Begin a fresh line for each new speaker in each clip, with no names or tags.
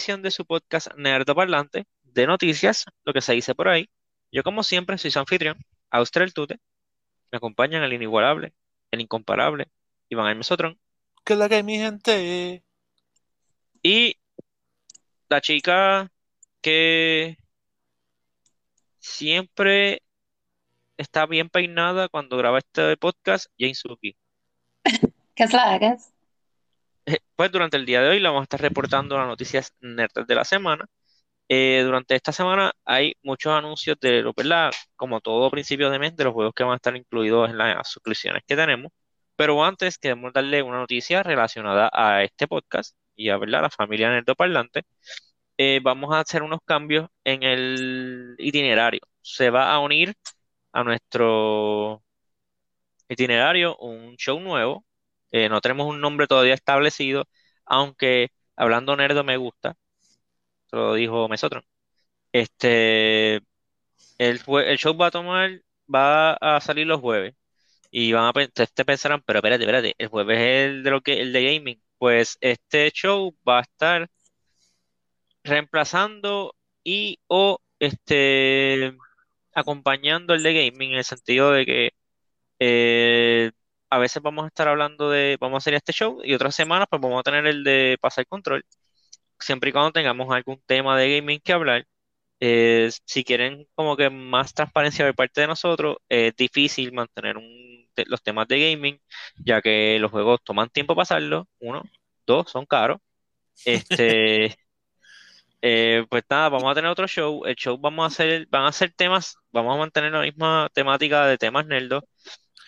edición de su podcast Nerdo Parlante de noticias, lo que se dice por ahí. Yo, como siempre, soy su anfitrión, Austral Tute. Me acompañan el inigualable, el incomparable, Iván Hermes Sotrón.
¿Qué es la que hay, mi gente?
Y la chica que siempre está bien peinada cuando graba este podcast, Jane Suki.
¿Qué es la que es?
Pues durante el día de hoy le vamos a estar reportando las noticias nerds de la semana. Eh, durante esta semana hay muchos anuncios de lo ¿verdad? Como todo principio de mes, de los juegos que van a estar incluidos en las suscripciones que tenemos. Pero antes queremos darle una noticia relacionada a este podcast y a la familia Nerdoparlante. Eh, vamos a hacer unos cambios en el itinerario. Se va a unir a nuestro itinerario un show nuevo. Eh, no tenemos un nombre todavía establecido, aunque hablando nerdo me gusta lo dijo Mesotron. Este, el, show va a tomar, va a salir los jueves. Y van a te pensarán, pero espérate, espérate, el jueves es el de lo que, el de gaming. Pues este show va a estar reemplazando y o este acompañando el de gaming en el sentido de que eh, a veces vamos a estar hablando de, vamos a hacer este show y otras semanas pues vamos a tener el de pasar control siempre y cuando tengamos algún tema de gaming que hablar, eh, si quieren como que más transparencia por parte de nosotros, es difícil mantener los temas de gaming, ya que los juegos toman tiempo pasarlo, uno, dos, son caros. Este, eh, pues nada, vamos a tener otro show. El show vamos a hacer, van a ser temas, vamos a mantener la misma temática de temas nerdos,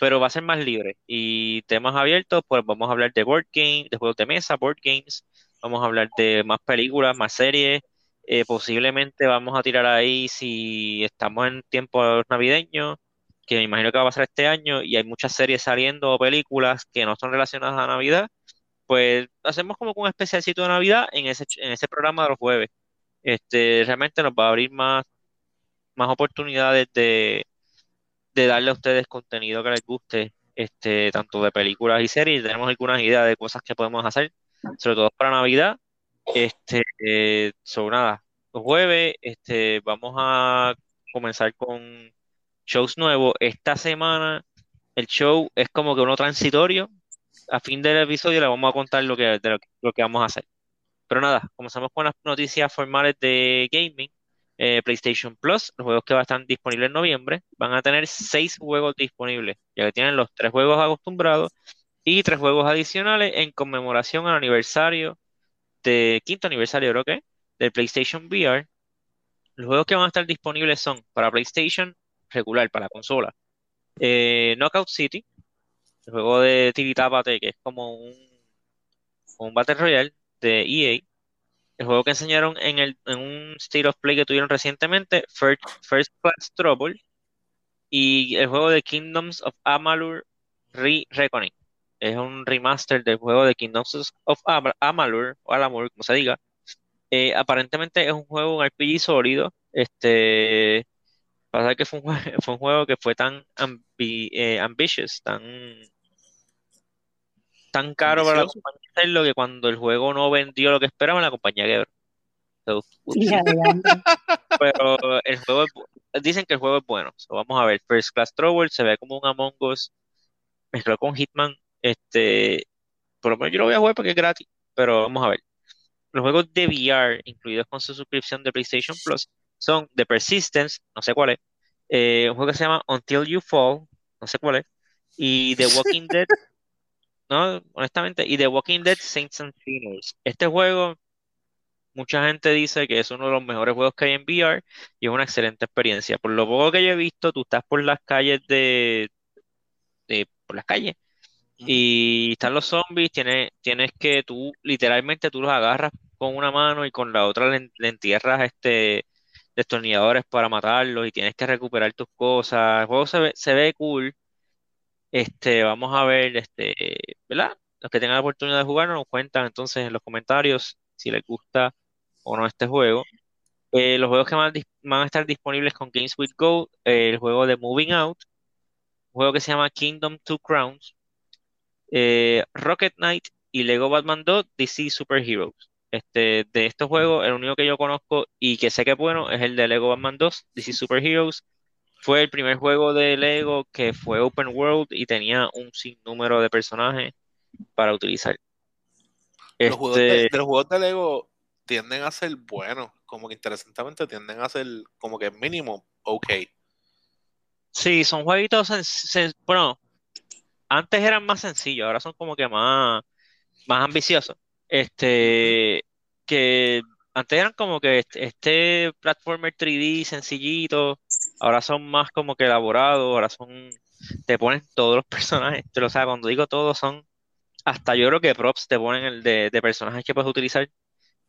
pero va a ser más libre. Y temas abiertos, pues vamos a hablar de board games, de juegos de mesa, board games, vamos a hablar de más películas, más series, eh, posiblemente vamos a tirar ahí si estamos en tiempo navideño, que me imagino que va a pasar este año y hay muchas series saliendo o películas que no son relacionadas a Navidad, pues hacemos como un especialcito de Navidad en ese, en ese programa de los jueves. Este, realmente nos va a abrir más, más oportunidades de, de darle a ustedes contenido que les guste, este, tanto de películas y series. Tenemos algunas ideas de cosas que podemos hacer sobre todo para Navidad. Este, eh, sobre nada, los jueves, este, vamos a comenzar con shows nuevos. Esta semana el show es como que uno transitorio. A fin del episodio le vamos a contar lo que, lo, que vamos a hacer. Pero nada, comenzamos con las noticias formales de gaming. Eh, PlayStation Plus, los juegos que estar disponibles en noviembre, van a tener seis juegos disponibles, ya que tienen los tres juegos acostumbrados y tres juegos adicionales en conmemoración al aniversario de quinto aniversario, creo que, del PlayStation VR. Los juegos que van a estar disponibles son para PlayStation regular, para la consola, eh, Knockout City, el juego de Tiritapate, que es como un, un Battle Royale de EA, el juego que enseñaron en, el, en un State of Play que tuvieron recientemente, First, First Class Trouble, y el juego de Kingdoms of Amalur Re-Reckoning es un remaster del juego de Kingdoms of Amalur, o Alamur, como se diga. Eh, aparentemente es un juego, un RPG sólido. Este, pasa que fue un, fue un juego que fue tan eh, ambitious, tan, tan caro para la compañía hacerlo que cuando el juego no vendió lo que esperaban, la compañía quebró. pero el juego dicen que el juego es bueno. vamos a ver, First Class Trouble se ve como un Among Us mezclado con Hitman este, por lo menos yo lo voy a jugar porque es gratis, pero vamos a ver. Los juegos de VR, incluidos con su suscripción de PlayStation Plus, son The Persistence, no sé cuál es, eh, un juego que se llama Until You Fall, no sé cuál es, y The Walking Dead, no, honestamente, y The Walking Dead Saints and Sinners. Este juego, mucha gente dice que es uno de los mejores juegos que hay en VR y es una excelente experiencia. Por lo poco que yo he visto, tú estás por las calles de, de por las calles y están los zombies, tienes, tienes que tú, literalmente tú los agarras con una mano y con la otra le, entierras este destornilladores para matarlos y tienes que recuperar tus cosas. El juego se ve, se ve cool. Este, vamos a ver, este, ¿verdad? Los que tengan la oportunidad de jugar nos cuentan entonces en los comentarios si les gusta o no este juego. Eh, los juegos que van, a estar disponibles con Games with Go, el juego de Moving Out, juego que se llama Kingdom Two Crowns, eh, Rocket Knight y Lego Batman 2 DC Super Heroes. Este, de estos juegos, el único que yo conozco y que sé que es bueno es el de Lego Batman 2, DC Super Heroes. Fue el primer juego de Lego que fue open world y tenía un sinnúmero de personajes para utilizar.
Los juegos de,
Este,
de los juegos de Lego tienden a ser buenos, como que interesantemente tienden a ser como que mínimo ok.
sí, son jueguitos, bueno, antes eran más sencillos, ahora son como que más, más ambiciosos. Este, que antes eran como que este, platformer 3D sencillito, ahora son más como que elaborados, ahora son, te ponen todos los personajes, pero, o sea, cuando digo todos son, hasta yo creo que props te ponen el de, personajes que puedes utilizar,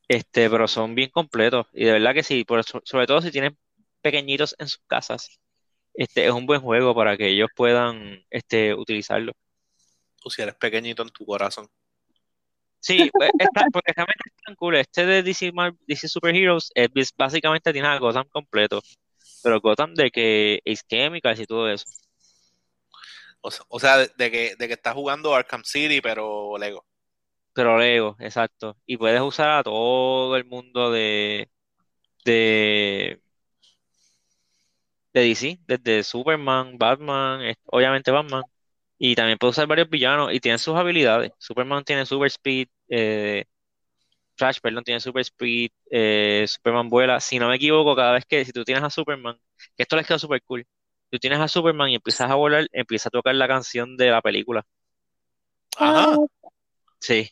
este, pero son bien completos, y de verdad que sí, por sobre todo si tienen pequeñitos en sus casas, este, es un buen juego para que ellos puedan, este, utilizarlo.
O si eres pequeñito en tu corazón.
Sí, pues, porque realmente es tan cool. Este de DC, Mar- DC Super Heroes es bis- básicamente tiene a Gotham completo. Pero Gotham de que Ace Chemicals y todo eso.
O, se- o sea, de, de que, de que estás jugando Arkham City, pero Lego.
Pero Lego, exacto. Y puedes usar a todo el mundo de, de, de DC, desde Superman, Batman, es- obviamente Batman. Y también puedes usar varios villanos y tienen sus habilidades. Superman tiene Super Speed, eh, Flash, perdón, tiene Super Speed, eh, Superman vuela. Si no me equivoco, cada vez que si tú tienes a Superman, que esto les quedó súper cool, tú tienes a Superman y empiezas a volar, empieza a tocar la canción de la película.
Ajá.
Sí,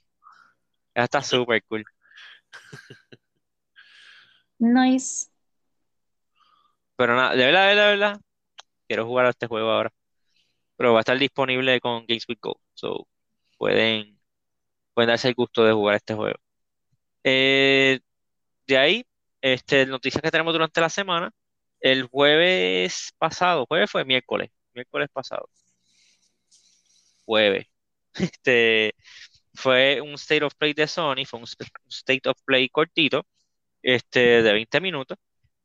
esa está súper cool.
Nice.
Pero nada, de verdad, de verdad, de verdad, quiero jugar a este juego ahora. Pero va a estar disponible con Games with Go. So, pueden, darse el gusto de jugar este juego. Eh, de ahí, este, noticias que tenemos durante la semana. El jueves pasado, jueves fue miércoles, miércoles pasado, jueves. Este, fue un State of Play de Sony, fue un State of Play cortito, este, de 20 minutos.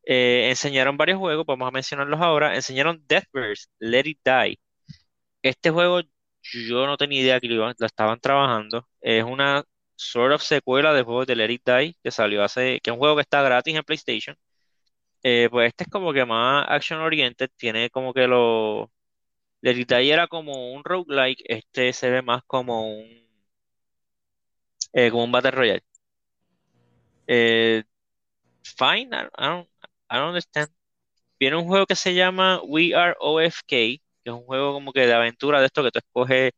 Eh, enseñaron varios juegos, vamos a mencionarlos ahora. Enseñaron Deathverse, Let It Die. Este juego yo no tenía idea que lo, lo estaban trabajando. Es una sort of secuela del juego de Let It Die que salió hace, que es un juego que está gratis en PlayStation. Eh, pues este es como que más action oriented, tiene como que lo... Let It Die era como un roguelike, este se ve más como un, eh, como un Battle Royale. Eh, fine, I, I don't, I don't understand. Viene un juego que se llama We Are OFK, es un juego como que de aventura de esto que tú escoges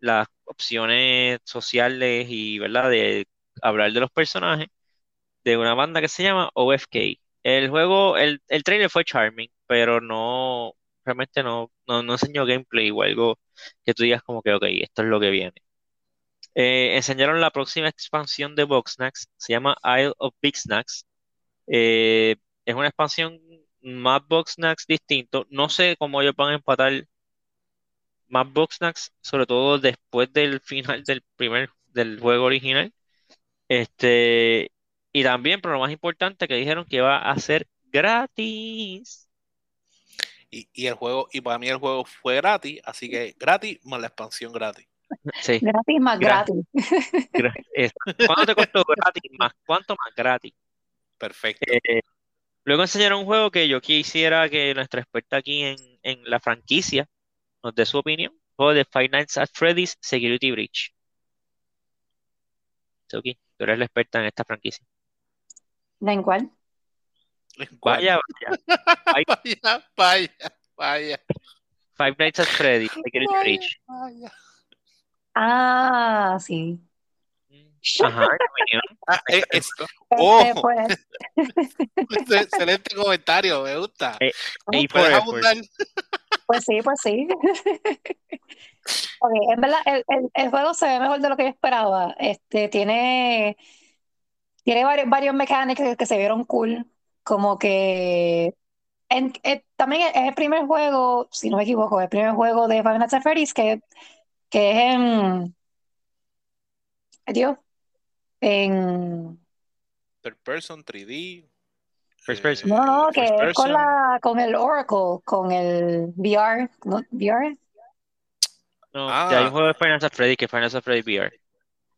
las opciones sociales y, ¿verdad? De hablar de los personajes de una banda que se llama OFK. El juego, el, el trailer fue charming, pero no, realmente no, no, no enseñó gameplay o algo que tú digas como que, ok, esto es lo que viene. Eh, enseñaron la próxima expansión de Boxnax, se llama Isle of Big Snacks. Eh, es una expansión más Boxnax distinto. No sé cómo ellos van a empatar más Boxnax, sobre todo después del final del primer del juego original. Este, y también, pero lo más importante, que dijeron que va a ser gratis.
Y, y el juego, y para mí el juego fue gratis, así que gratis más la expansión gratis.
Sí,
Gratis más
Gra-
gratis.
¿Cuánto te costó gratis? Más, ¿cuánto más gratis?
Perfecto.
Eh, luego enseñaron un juego que yo quisiera que nuestra experta aquí en, en la franquicia nos dé su opinión. Juego de Five Nights at Freddy's Security Breach. Suki, tú eres la experta en esta franquicia.
¿En cuál?
¿Cuál?
Vaya, vaya.
vaya, vaya, vaya,
Five Nights at Freddy's Security Breach.
vaya.
Ah, sí.
Ajá.
Ah, eh, es-
Este,
oh,
pues,
excelente comentario, me gusta.
Eh,
pues sí, pues sí. En verdad, el, el- el juego se ve mejor de lo que yo esperaba. Este, tiene, tiene varios, varios mechanics que, se vieron cool. Como que en- eh, también es el primer juego, si no me equivoco, el primer juego de Five Nights at Freddy's que, que es en, Dios, en,
Third person, 3D.
First person.
no, no, que es con la, con el Oracle, con el VR, ¿no? VR.
No,
Ah.
ya hay un juego de Final Fantasy Freddy que es Final Fantasy Freddy VR.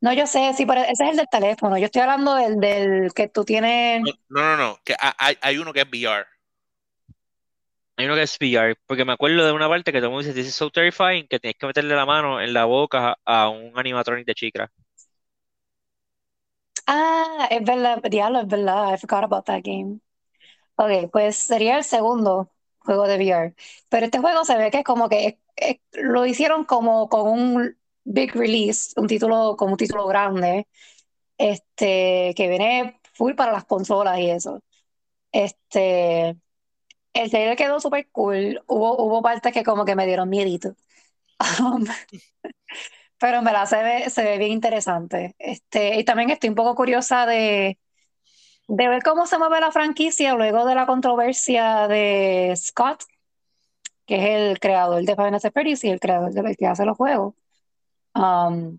No, yo sé, sí, pero ese es el del teléfono. Yo estoy hablando del, del que tú tienes.
No, no, no, que hay, hay uno que es VR.
Hay uno que es VR, porque me acuerdo de una parte que todo el mundo dice, this is so terrifying, que tienes que meterle la mano en la boca a, un animatronic de chikra.
Ah, es verdad, diablo, es verdad. I forgot about that game. Ok, pues sería el segundo juego de VR. Pero este juego se ve que es como que es- lo hicieron como con un big release, un título, como un título grande, este, que viene full para las consolas y eso. Este, el trailer quedó súper cool. Hubo, hubo partes que como que me dieron miedito. Um, pero en verdad se ve, se ve bien interesante. Este, y también estoy un poco curiosa de, de ver cómo se mueve la franquicia luego de la controversia de Scott, que es el creador de Final Fantasy y el creador de el que hace los juegos. Um,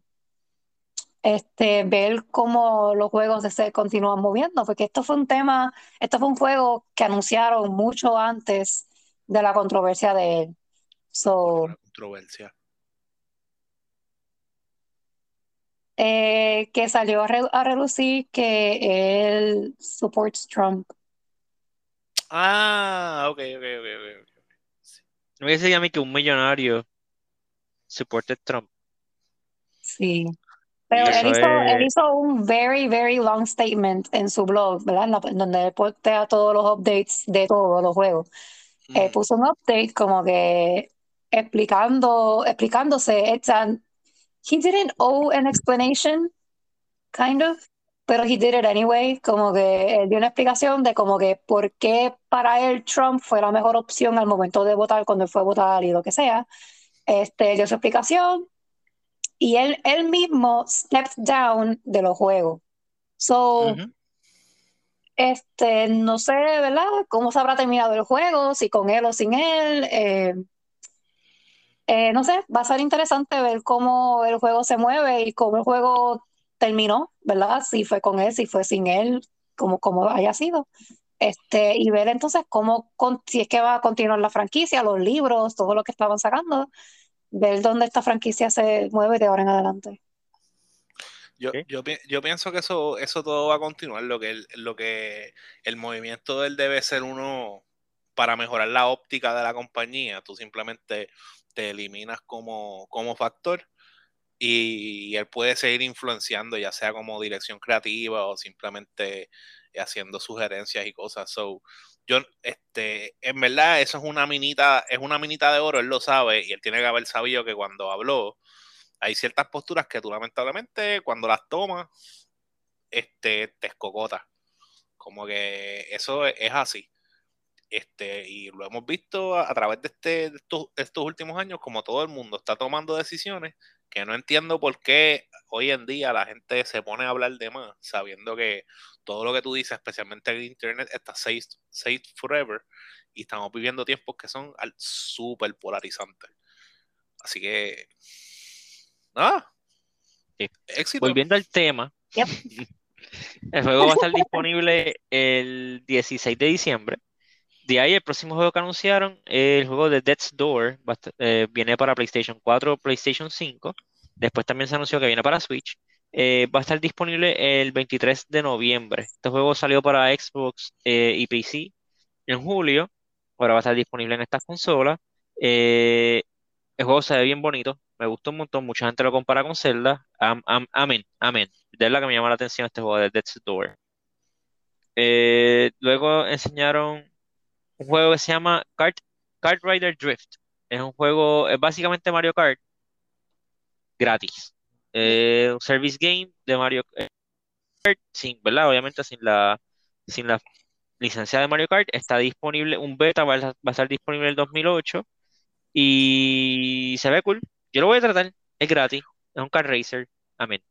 este, ver cómo los juegos se continúan moviendo, porque esto fue un tema, esto fue un juego que anunciaron mucho antes de la controversia de él. So,
controversia.
Eh, que salió a, re- a relucir que él supports Trump.
Ah, ok, ok, ok, ok.
No me a mí que un millonario supported Trump.
Sí. Pero él hizo, él hizo un very, very long statement en su blog, ¿verdad? Donde él postea todos los updates de todos los juegos.
Mm,
puso un update como que explicando, explicándose. An- he didn't owe an explanation, kind of, pero he did it anyway. Como que él dio una explicación de como que por qué para él Trump fue la mejor opción al momento de votar, cuando él fue a votar y lo que sea. Este, dio su explicación y él, él mismo stepped down de los juegos. So, este, no sé, ¿verdad? ¿Cómo se habrá terminado el juego? Si con él o sin él. eh, eh, no sé, va a ser interesante ver cómo el juego se mueve y cómo el juego terminó, ¿verdad? Si fue con él, si fue sin él, como, como haya sido. Este, y ver entonces cómo, con- si es que va a continuar la franquicia, los libros, todo lo que estaban sacando, ver dónde esta franquicia se mueve de ahora en adelante.
Yo, yo, yo pienso que eso, eso todo va a continuar. Lo que, el, lo que el movimiento de él debe ser uno para mejorar la óptica de la compañía. Tú simplemente te eliminas como, como factor y él puede seguir influenciando, ya sea como dirección creativa o simplemente haciendo sugerencias y cosas. So, yo, este, en verdad, eso es una minita, es una minita de oro, él lo sabe, y él tiene que haber sabido que cuando habló, hay ciertas posturas que tú lamentablemente cuando las tomas, este, te escocotas. Como que eso es, es así. Este, y lo hemos visto a, a través de, este, de estos, de estos últimos años, como todo el mundo está tomando decisiones que no entiendo por qué hoy en día la gente se pone a hablar de más, sabiendo que todo lo que tú dices, especialmente en Internet, está safe, safe forever y estamos viviendo tiempos que son súper polarizantes. Así que, nada,
Sí.
éxito.
Volviendo al tema,
Yep.
el juego va a estar disponible el 16 de diciembre. De ahí el próximo juego que anunciaron, el juego de Death's Door, eh, viene para PlayStation 4, PlayStation 5. Después también se anunció que viene para Switch. Eh, va a estar disponible el 23 de noviembre. Este juego salió para Xbox eh, y PC en julio. Ahora va a estar disponible en estas consolas. El juego se ve bien bonito. Me gustó un montón. Mucha gente lo compara con Zelda. Am- am- amén, amén. De verdad que me llama la atención este juego de Death's Door. Luego enseñaron un juego que se llama Kart, Kart Rider Drift. Es un juego, es básicamente Mario Kart gratis. Un service game de Mario Kart, sin, ¿verdad? Obviamente sin la, sin la licencia de Mario Kart. Está disponible, un beta va a, va a estar disponible en el 2008 y se ve cool. Yo lo voy a tratar, es gratis, es un kart racer. Amén.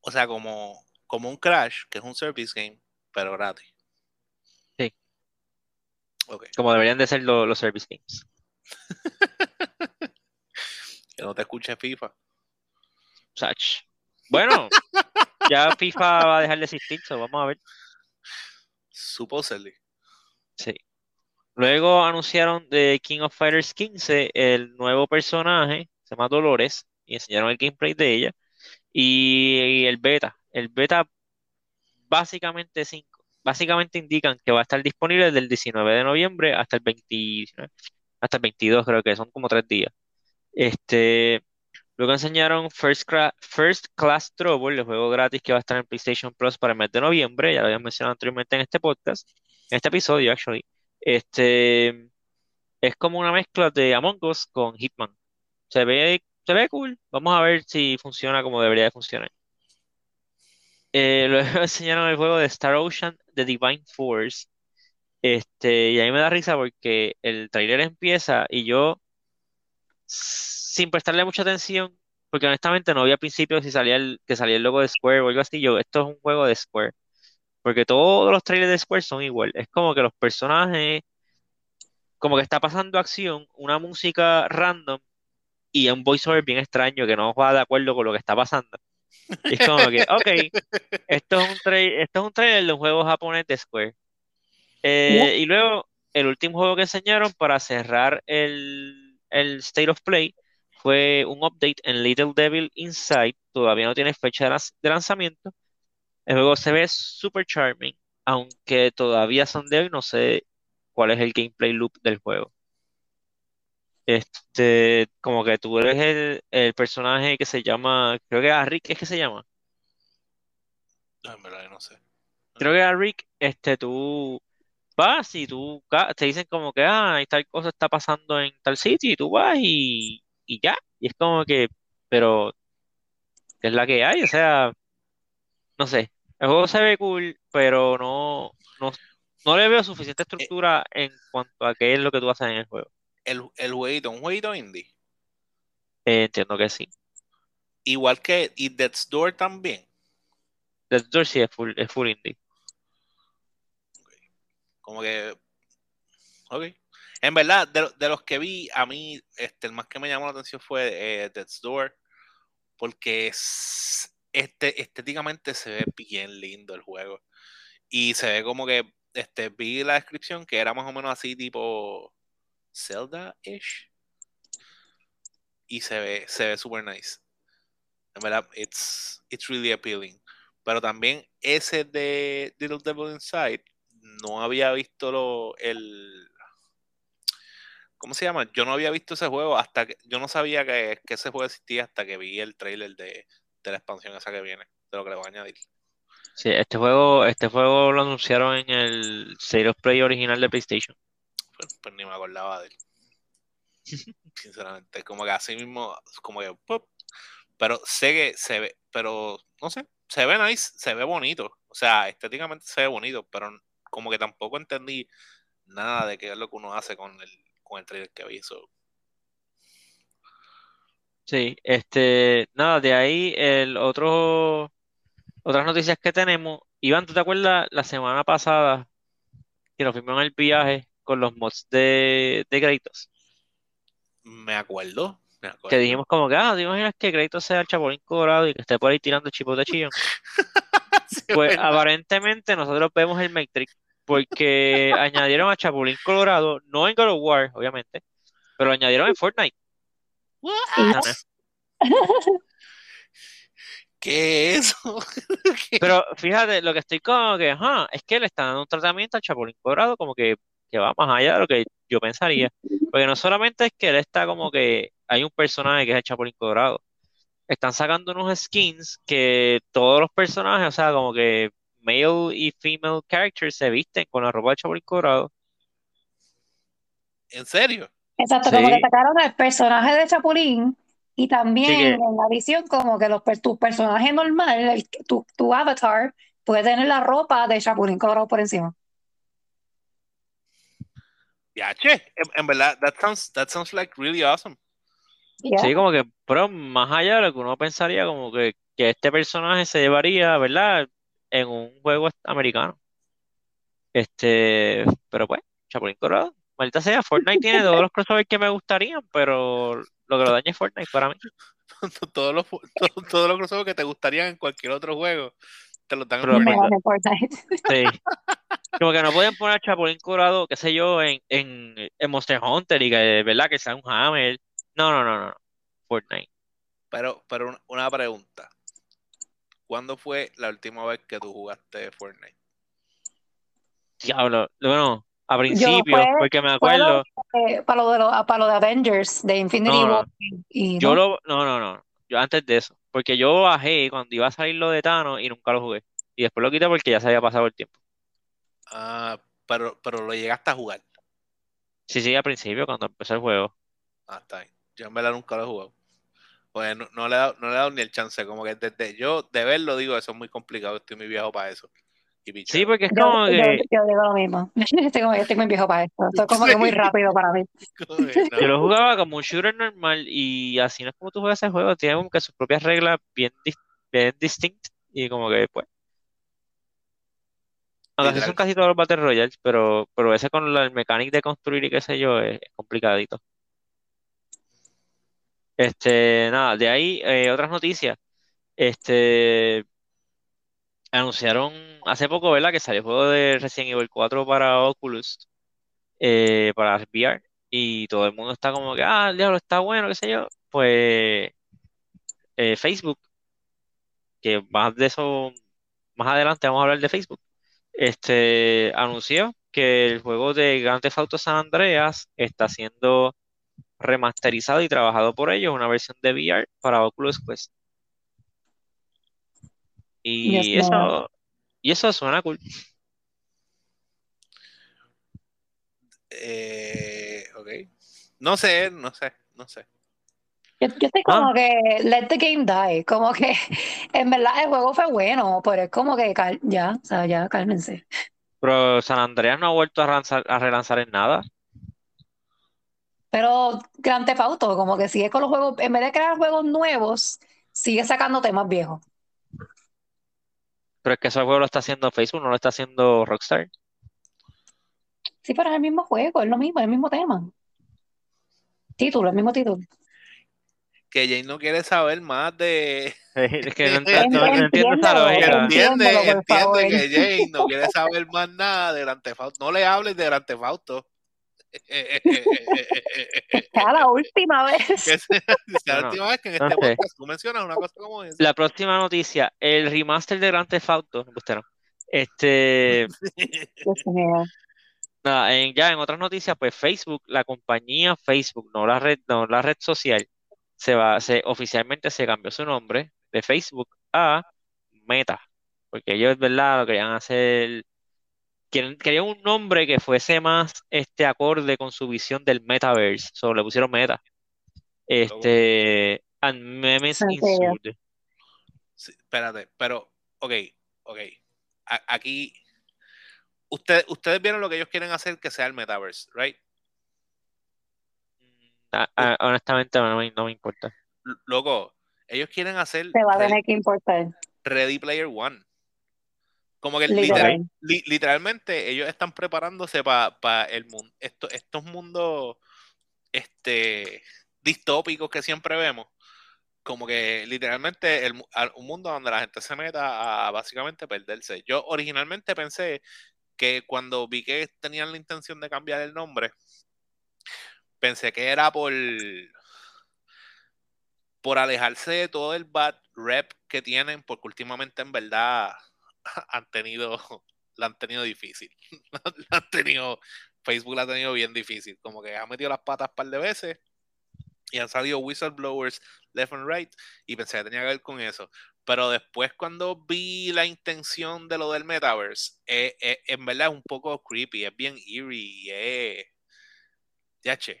O sea, como, como un Crash, que es un service game, pero gratis.
Como deberían de ser lo- los service games.
Que no te escuche FIFA.
Sach. Bueno, ya FIFA va a dejar de existir, so vamos a ver.
Supposedly.
Sí. Luego anunciaron de King of Fighters 15 el nuevo personaje, se llama Dolores, y enseñaron el gameplay de ella. y, y el beta. El beta básicamente cinco, básicamente indican que va a estar disponible del 19 de noviembre hasta el 20, hasta el 22, creo que son como tres días. Este, luego enseñaron First, Class Trouble, el juego gratis que va a estar en PlayStation Plus para el mes de noviembre, ya lo había mencionado anteriormente en este podcast, en este episodio, actually. Este, es como una mezcla de Among Us con Hitman. Se ve, se ve cool. Vamos a ver si funciona como debería de funcionar. Eh, luego enseñaron el juego de Star Ocean The Divine Force. Este, y a mí me da risa porque el trailer empieza y yo, sin prestarle mucha atención, porque honestamente no había principio si salía el, que salía el logo de Square o algo así, yo, esto es un juego de Square. Porque todos los trailers de Square son igual. Es como que los personajes, como que está pasando acción, una música random y un voiceover bien extraño que no va de acuerdo con lo que está pasando. Y es como que, ok, esto es un trailer, esto es un trailer de un juego japonés de Square. Eh, y luego, el último juego que enseñaron para cerrar el, el State of Play fue un update en Little Devil Inside. Todavía no tiene fecha de lanzamiento. El juego se ve super charming, aunque todavía son de hoy, no sé cuál es el gameplay loop del juego. Este, como que tú eres el, el personaje que se llama, creo que a Rick es que se llama.
No, en verdad, no sé.
Creo que a Rick, este, tú vas y tú te dicen como que, ah, y tal cosa está pasando en tal sitio y tú vas y, y ya. Y es como que, pero, es la que hay? O sea, no sé. El juego se ve cool, pero no, no, no le veo suficiente estructura en cuanto a qué es lo que tú haces en el juego.
El, el jueguito, un jueguito indie.
Eh, entiendo que sí.
Igual que y Death's Door también.
Death's Door sí es full, es full indie.
Como que. Ok. En verdad, de, de, los que vi, a mí, este, el más que me llamó la atención fue eh, Death's Door. Porque es, este, estéticamente se ve bien lindo el juego. Y se ve como que este, vi la descripción que era más o menos así, tipo Zelda-ish. Y se ve, se ve super nice. En verdad, it's, it's really appealing. Pero también ese de Little Devil Inside, no había visto lo, el. ¿Cómo se llama? Yo no había visto ese juego hasta que. Yo no sabía que, que ese juego existía hasta que vi el trailer de, de la expansión esa que viene, de lo que le voy a añadir.
Sí, este juego, este juego lo anunciaron en el State Play original de PlayStation.
Pues, pues ni me acordaba de él. Sinceramente, como que así mismo, como que pop. Pero sé que se ve, pero no sé, se ve nice, se ve bonito. O sea, estéticamente se ve bonito, pero como que tampoco entendí nada de qué es lo que uno hace con el, con el trailer que vi.
Sí, este, nada, de ahí el otro, otras noticias que tenemos. Iván, ¿tú te acuerdas la semana pasada que nos fuimos en el viaje con los mods de, de Kratos?
Me acuerdo, me acuerdo.
Que dijimos como que, ah, ¿te imaginas que Kratos sea el chapulín colorado y que esté por ahí tirando chipos de chillón?
Sí,
Pues
¿verdad?
aparentemente nosotros vemos el Matrix porque añadieron a Chapulín Colorado, no en God of War, obviamente, pero lo añadieron en Fortnite.
¿Qué es eso? ¿Qué?
Pero fíjate, lo que estoy como que, ajá, es que le están dando un tratamiento al Chapulín Colorado como que, que va más allá de lo que yo pensaría. Porque no solamente es que él está como que hay un personaje que es el Chapulín Colorado. Están sacando unos skins que todos los personajes, o sea, como que male y female characters se visten con la ropa del Chapulín Colorado.
¿En serio?
Exacto,
Sí.
como que sacaron el personaje de Chapulín y también
Sí que-
en la visión como que los, per- tu personaje normal, el- tu, tu avatar, puede tener la ropa de Chapulín colorado por encima.
Ya, che, en, en verdad, that sounds, that sounds like really awesome.
Yeah.
Sí, como que, pero más allá de lo que uno pensaría, como que, que este personaje se llevaría, ¿verdad? En un juego americano. Este, pero pues, Chapulín Colorado. Maldita sea, Fortnite tiene todos los crossovers que me gustarían, pero lo que lo daña es Fortnite para mí.
todos los todos, todos los crossovers que te gustarían en cualquier otro juego te los dan en Fortnite.
Sí. Como que no pueden poner Chapulín Colorado, qué sé yo, en, en, en Monster Hunter y que, ¿verdad? Que sea un Hammer. No, no, no, no. Fortnite.
Pero, pero una, pregunta. ¿cuándo fue la última vez que tú jugaste Fortnite?
Diablo, bueno, a principio,
fue,
porque me
lo
acuerdo,
para lo de los, para lo de Avengers, de Infinity
no,
War y
yo
no.
lo, no, no, no, yo antes de eso, porque yo bajé cuando iba a salir lo de Thanos y nunca lo jugué. Y después lo quité porque ya se había pasado el tiempo.
Ah, pero, pero lo llegaste a jugar.
Sí, sí, al principio, cuando empezó el juego.
Ah, está bien. Yo en verdad nunca lo he jugado. Pues no, no le he dado, no le he dado ni el chance. Como que desde yo de verlo digo, eso es muy complicado. Estoy muy viejo para eso. Y
Sí, porque es
Yo,
como
yo,
que
yo digo lo mismo. Estoy, como- estoy muy viejo para esto. Esto es como que muy rápido para mí.
Yo lo jugaba como un shooter normal y así no es como tú juegas ese juego, tiene como que sus propias reglas bien, bien distintas y como que pues, aunque así son casi todos los Battle Royales, pero, pero ese con la, el mecánico de construir y qué sé yo es, es complicadito. Este, nada, de ahí eh, otras noticias. Este, anunciaron hace poco, ¿verdad? Que salió el juego de Resident Evil 4 para Oculus, eh, para VR, y todo el mundo está como que, ah, el diablo está bueno, qué sé yo. Pues eh, Facebook, que más de eso, más adelante vamos a hablar de Facebook, este, anunció que el juego de Grand Theft Auto San Andreas está siendo remasterizado y trabajado por ellos, una versión de VR para Oculus Quest. Y eso, y eso suena cool.
Eh, ok. No sé, no sé, no sé.
Yo, yo estoy
Ah,
como que let the game die. Como que en verdad el juego fue bueno, pero es como que cal- ya, o sea, ya cálmense.
pero San Andreas no ha vuelto a relanzar, a relanzar en nada.
Pero Theft Auto, como que sigue con los juegos, en vez de crear juegos nuevos, sigue sacando temas viejos.
Pero es que ese juego lo está haciendo Facebook, no lo está haciendo Rockstar.
Sí, pero es el mismo juego, es lo mismo, es el mismo tema. Título, el mismo título.
Que Jane no quiere saber más de.
Es que no, no- no entiendo esa lógica.
Entiende, entiende que Jane no quiere saber más nada de Grand Theft Auto. No le hables de Grand Theft Auto.
Ya la última vez.
Sea la
No,
última vez que en
no
este
sé.
podcast tú mencionas una cosa como esa.
La próxima noticia, el remaster de Grand Theft Auto, no, usted no. Este, nada, en- ya en otras noticias, pues Facebook, la compañía Facebook, no la red, no la red social, se va, se oficialmente se cambió su nombre de Facebook a Meta, porque ellos, ¿verdad? Lo querían hacer, quieren- querían un nombre que fuese más este acorde con su visión del metaverse, solo le pusieron Meta. Este, and memes.
Sí, espérate, pero, ok, ok. A- aquí, usted, ustedes vieron lo que ellos quieren hacer que sea el metaverse, ¿right?
Honestamente no me, no me importa.
Loco, ellos quieren hacer
Te va a
Ready,
tener que importar.
Ready Player One. Como que
Literal.
literal- li- literalmente ellos están preparándose para el mundo, esto, estos mundos este, distópicos que siempre vemos. Como que literalmente el un mundo donde la gente se meta a básicamente perderse. Yo originalmente pensé que cuando vi que tenían la intención de cambiar el nombre, pensé que era por, por alejarse de todo el bad rep que tienen, porque últimamente en verdad han tenido, la han tenido difícil. Han tenido, Facebook la ha tenido bien difícil. Como que ha metido las patas un par de veces y han salido whistleblowers left and right y pensé que tenía que ver con eso. Pero después cuando vi la intención de lo del metaverse, eh, eh, en verdad es un poco creepy, es bien eerie, eh, ya che.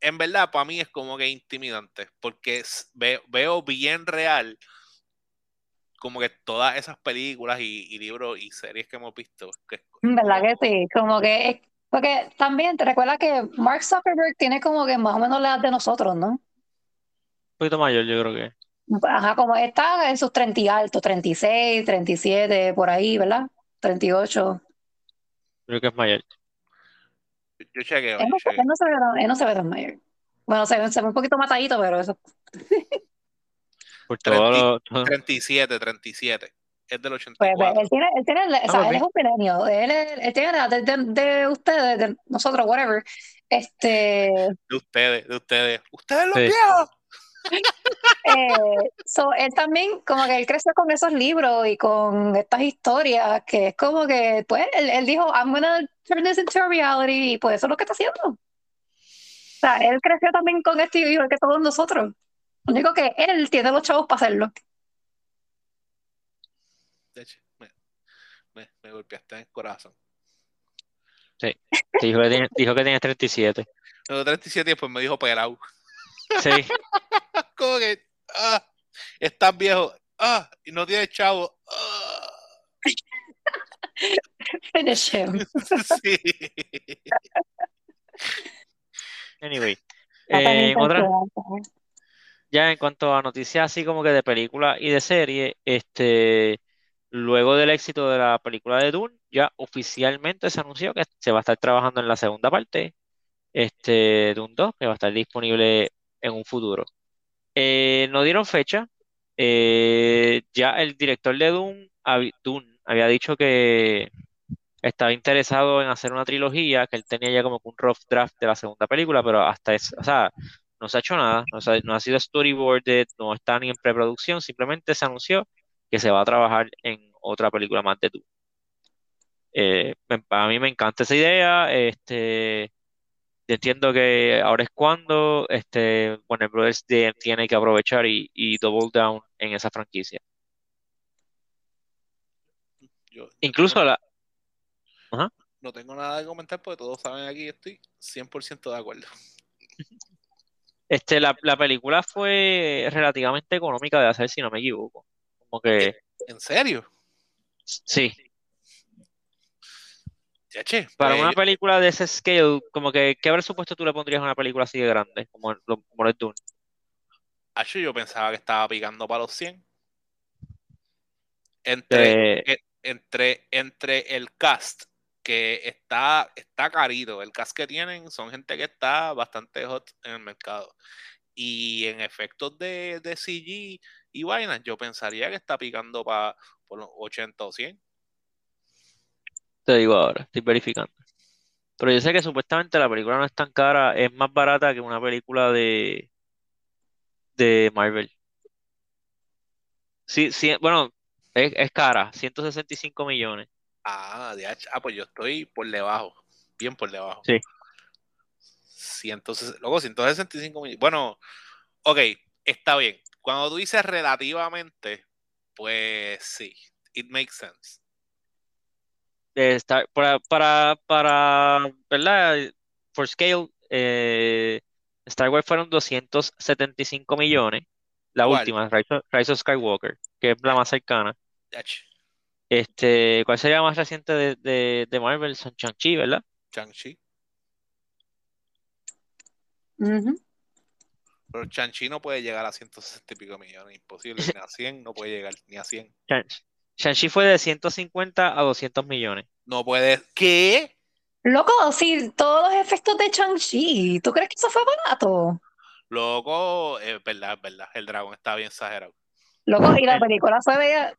En verdad para mí es como que intimidante, porque veo bien real como que todas esas películas y, y libros y series que hemos visto. Que
¿Verdad que sí? Como que es- porque también te recuerda que Mark Zuckerberg tiene como que más o menos la edad de nosotros, ¿no?
Un poquito mayor, yo creo que.
Ajá, como está en sus 30 y altos, 36, 37, por ahí, ¿verdad? 38.
Creo que es mayor.
Yo chequeo,
Él
yo
no,
chequeo.
él no se ve tan, él no se ve tan mayor. Bueno, se, ve- se ve un poquito matadito, pero eso.
Por todo
30
lo. todo-
37, 37. Es del
Pues, pues,
84.
él tiene, él tiene, o sea,
Ah, pues
él es un milenio, él, él tiene la de, de, de ustedes, de nosotros, whatever. Este,
De ustedes, de ustedes. ¡Ustedes los
Sí.
viejos!
Eh, so, él también, como que él creció con esos libros y con estas historias, que es como que, pues, él, él dijo, I'm gonna turn this into a reality, y pues eso es lo que está haciendo. O sea, él creció también con esto igual que todos nosotros. Lo único que él tiene los chavos para hacerlo.
De hecho, me, me, me golpeaste en el corazón.
Dijo que tiene, dijo que tiene 37.
Me dio 37 y después me dijo pelado.
Sí.
Como que, ah, estás viejo, ah, y no tienes chavo. ah.
Finish him.
Sí.
Anyway.
Tan
Eh, en otra- ya en cuanto a noticias así como que de película y de serie, este, luego del éxito de la película de Dune, ya oficialmente se anunció que se va a estar trabajando en la segunda parte, este, Dune 2, que va a estar disponible en un futuro. Eh, no dieron fecha, eh, ya el director de Dune había dicho que estaba interesado en hacer una trilogía, que él tenía ya como un rough draft de la segunda película, pero hasta eso, o sea, no se ha hecho nada, no, se ha- sido storyboarded, no está ni en preproducción, simplemente se anunció que se va a trabajar en otra película más de Dune. Eh, a mí me encanta esa idea, este, yo entiendo que ahora es cuando, este, Warner Brothers tiene que aprovechar y, y double down en esa franquicia.
Yo, yo
Incluso
no,
la,
no tengo nada que comentar porque todos saben aquí, estoy 100% de acuerdo.
Este, la, la película fue relativamente económica de hacer, si no me equivoco. Como que,
¿En serio?
sí,
che,
para
pues,
una película de ese scale, como que, ¿qué presupuesto tú le pondrías a una película así de grande, como, lo- como Dune?
Acho, yo pensaba que estaba picando para los 100. Entre,
Eh,
entre, entre el cast, que está, está carito, el cast que tienen son gente que está bastante hot en el mercado. Y en efectos de, de CG y vainas, yo pensaría que está picando para por los 80 o 100.
Te digo ahora, estoy verificando. Pero yo sé que supuestamente la película no es tan cara, es más barata que una película de, de Marvel. Sí, sí, bueno, es, es cara, 165 millones.
Ah, de H- ah, pues yo estoy por debajo, bien por debajo.
Sí.
160 luego 165 millones. Bueno, ok, está bien. Cuando tú dices relativamente, pues sí, it makes sense.
De Star- para, para, para, ¿verdad? For scale, eh, Star Wars fueron 275 millones. La
¿Cuál?
última, Rise of, Rise of Skywalker, que es la más cercana. Este, ¿cuál sería la más reciente de, de, de Marvel? Son Shang-Chi, ¿verdad?
Shang-Chi. Pero Shang-Chi no puede llegar a 160 y pico millones, imposible. Ni a 100 no puede llegar, ni a 100.
Shang- Shang-Chi fue de 150 a 200 millones.
No puede. ¿Qué?
Loco, sí, todos los efectos de Shang-Chi, ¿tú crees que eso fue barato?
Loco, es verdad, es verdad. El dragón está bien exagerado.
Loco, y la
El-
película fue media,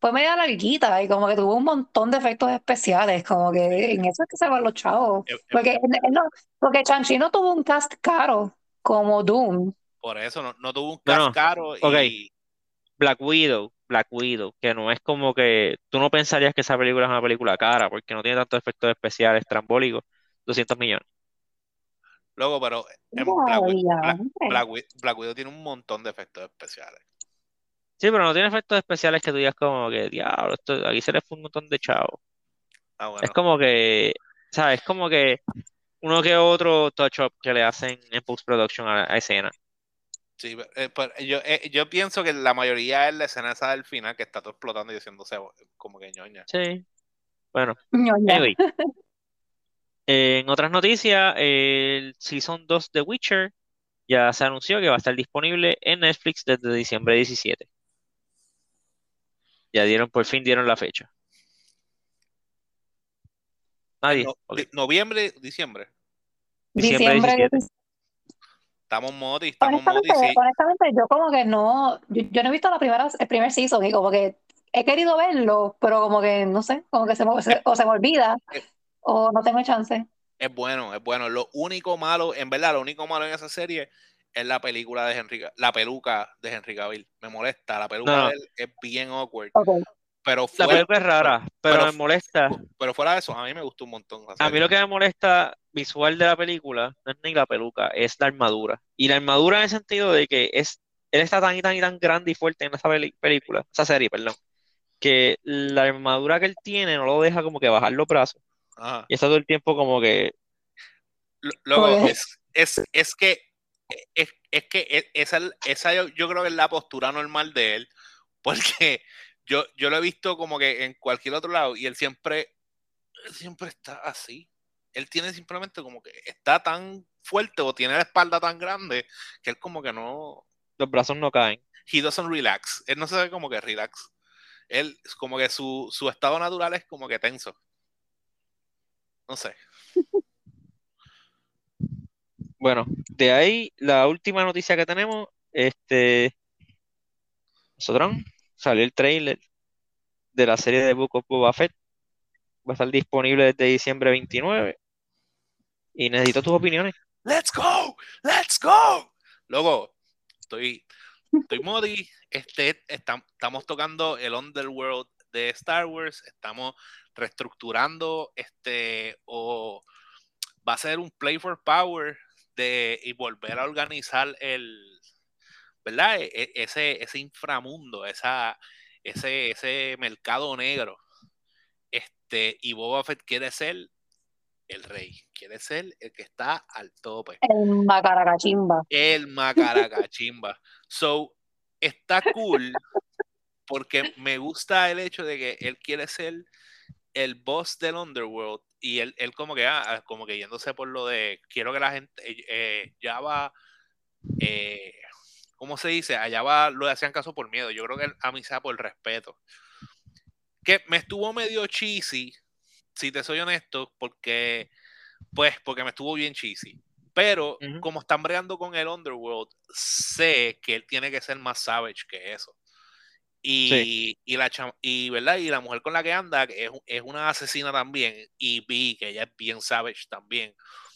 fue media larguita y como que tuvo un montón de efectos especiales, como que en eso es que se van los chavos.
Es-
Porque, él no, porque Shang-Chi no tuvo un cast caro como Doom.
por eso no, no tuvo un
no,
cast caro
ok.
y
Black Widow, Black Widow, que no es como que tú no pensarías que esa película es una película cara, porque no tiene tantos efectos especiales trambólicos, 200 millones.
luego, pero en Black, Widow tiene un montón de efectos especiales.
Sí, pero no tiene efectos especiales que tú digas como que, diablo, esto, aquí se le fue un montón de chavos.
Ah,
Es
bueno.
como que, ¿sabes? Es como que uno que otro touch-up que le hacen en post-production a, a escena.
Sí, pero, eh, pero yo, eh, yo pienso que la mayoría es la escena esa del final que está todo explotando y diciéndose como que ñoña.
Sí. Bueno,
Ñoña.
anyway. En otras noticias, el Season 2 de Witcher ya se anunció que va a estar disponible en Netflix desde diciembre 17. Ya dieron, por fin dieron la fecha. Nadie.
No- noviembre, diciembre.
Diciembre
Diciembre
17.
17.
Estamos modi, estamos modi,
Honestamente,
sí.
honestamente, yo como que no, yo, yo no he visto la primera, el primer season y como que he querido verlo, pero como que no sé, como que se me, se- o se me olvida
Eh,
o no tengo chance.
Es bueno, es bueno. Lo único malo, en verdad, lo único malo en esa serie es la película de Henry, la peluca de Henry Cavill. Me molesta, la peluca
No.
de él es bien awkward.
Ok.
Pero
La
fuera,
película es rara, pero,
pero-
me molesta.
pero fuera de eso, a mí me gustó un montón. la
A mí lo que me molesta visual de la película no es ni la peluca, es la armadura. Y la armadura en el sentido de que es, él está tan y tan y tan grande y fuerte en esa peli- película, esa serie, perdón, que la armadura que él tiene no lo deja como que bajar los brazos.
Ajá.
Y está todo el tiempo como que,
Luego, es, es, es que es, es que e- esa, esa yo, yo creo que es la postura normal de él, porque yo, yo lo he visto como que en cualquier otro lado y él siempre, siempre está así. Él tiene simplemente como que está tan fuerte o tiene la espalda tan grande que él como que no,
los brazos no caen.
he doesn't relax. Él no se ve como que relax. Él, como que su, su estado natural es como que tenso. No sé.
Bueno, de ahí la última noticia que tenemos, este, nosotros salió el trailer de la serie de Book of Boba Fett. Va a estar disponible desde diciembre 29. Y necesito tus opiniones.
Let's go, let's go. Luego, estoy, estoy modi. Este, estam- estamos tocando el Underworld de Star Wars. Estamos reestructurando este o va a ser un Play for Power de y volver a organizar el, ¿verdad? E- e- ese, ese inframundo, esa, ese, ese mercado negro. Este, y Boba Fett quiere ser el rey, quiere ser el que está al tope
El macaracachimba.
el macaracachimba. So, está cool porque me gusta el hecho de que él quiere ser el boss del Underworld y él, él como que ah, como que yéndose por lo de quiero que la gente eh, ya va eh, ¿cómo se dice? Allá va lo hacían caso por miedo. Yo creo que a mí sea por respeto. Que me estuvo medio cheesy, si te soy honesto, porque pues porque me estuvo bien cheesy. Pero como están bregando con el Underworld, sé que él tiene que ser más savage que eso. Y, y la y, ¿verdad? y la mujer con la que anda es, es una asesina también. Y vi que ella es bien savage también.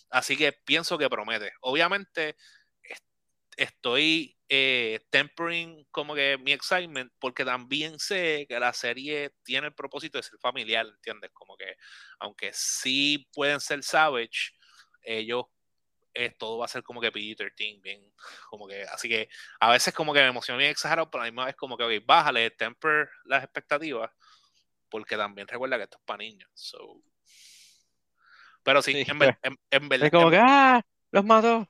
Así que pienso que promete. Obviamente estoy eh, tempering como que mi excitement porque también sé que la serie tiene el propósito de ser familiar, ¿entiendes? Como que aunque sí pueden ser savage, ellos eh, todo va a ser como que PG-13, bien, como que, así que a veces como que me emociona bien exagerado, pero a la misma vez como que, ok, bájale, temper las expectativas, porque también recuerda que esto es para niños, so. Pero sí,
Sí,
en, en- en verdad,
Es como
en-
que, ¡ah! ¡Los mató!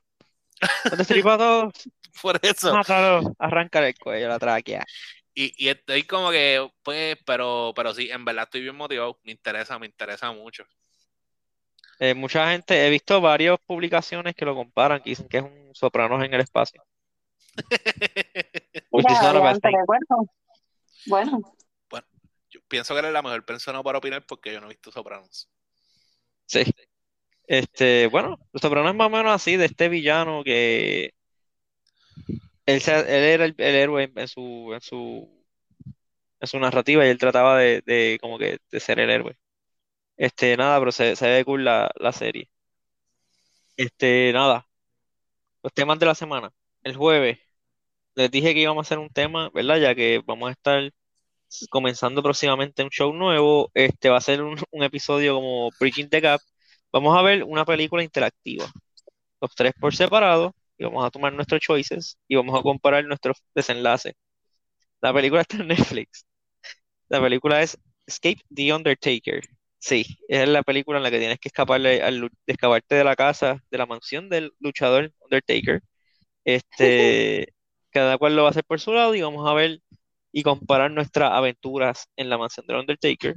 ¡Los a todos!
por eso,
¡Mátalo! Arranca el cuello, la tráquea.
y, y estoy como que, pues, pero, pero sí, en verdad estoy bien motivado, me interesa, me interesa mucho.
Eh, mucha gente, he visto varias publicaciones que lo comparan, que dicen que es un Sopranos en el espacio. Which is
Mira,
not a bad
ya,
thing.
bueno, bueno,
Yo pienso que eres la mejor persona para opinar porque yo no he visto Sopranos.
Sí. Este, bueno, Los Sopranos es más o menos así, de este villano que él, él era el, el héroe en su, en su, en su narrativa y él trataba de, de como que de ser el héroe. Este, nada, pero se, se ve cool la, la serie. Este, nada, los temas de la semana. El jueves les dije que íbamos a hacer un tema, ¿verdad? Ya que vamos a estar comenzando próximamente un show nuevo. Este va a ser un, un episodio como Bridging the Gap. Vamos a ver una película interactiva, los tres por separado, y vamos a tomar nuestros choices y vamos a comparar nuestros desenlaces. La película está en Netflix. La película es Escape the Undertaker. Sí, es la película en la que tienes que escaparle al, escaparte de la casa, de la mansión del luchador Undertaker. Este, cada cual lo va a hacer por su lado y vamos a ver y comparar nuestras aventuras en la mansión del Undertaker.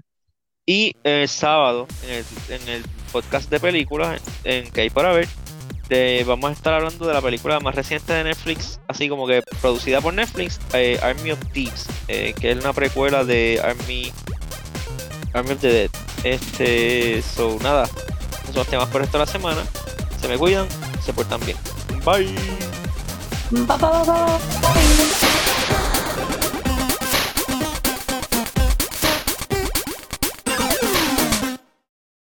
Y el sábado, en el, podcast de películas, en, que hay para ver, vamos a estar hablando de la película más reciente de Netflix, así como que producida por Netflix, eh, Army of Thieves, eh, que es una precuela de Army, Army of the Dead. Este, so nada, esos son los temas por esta la semana. Se me cuidan, se portan bien. Bye.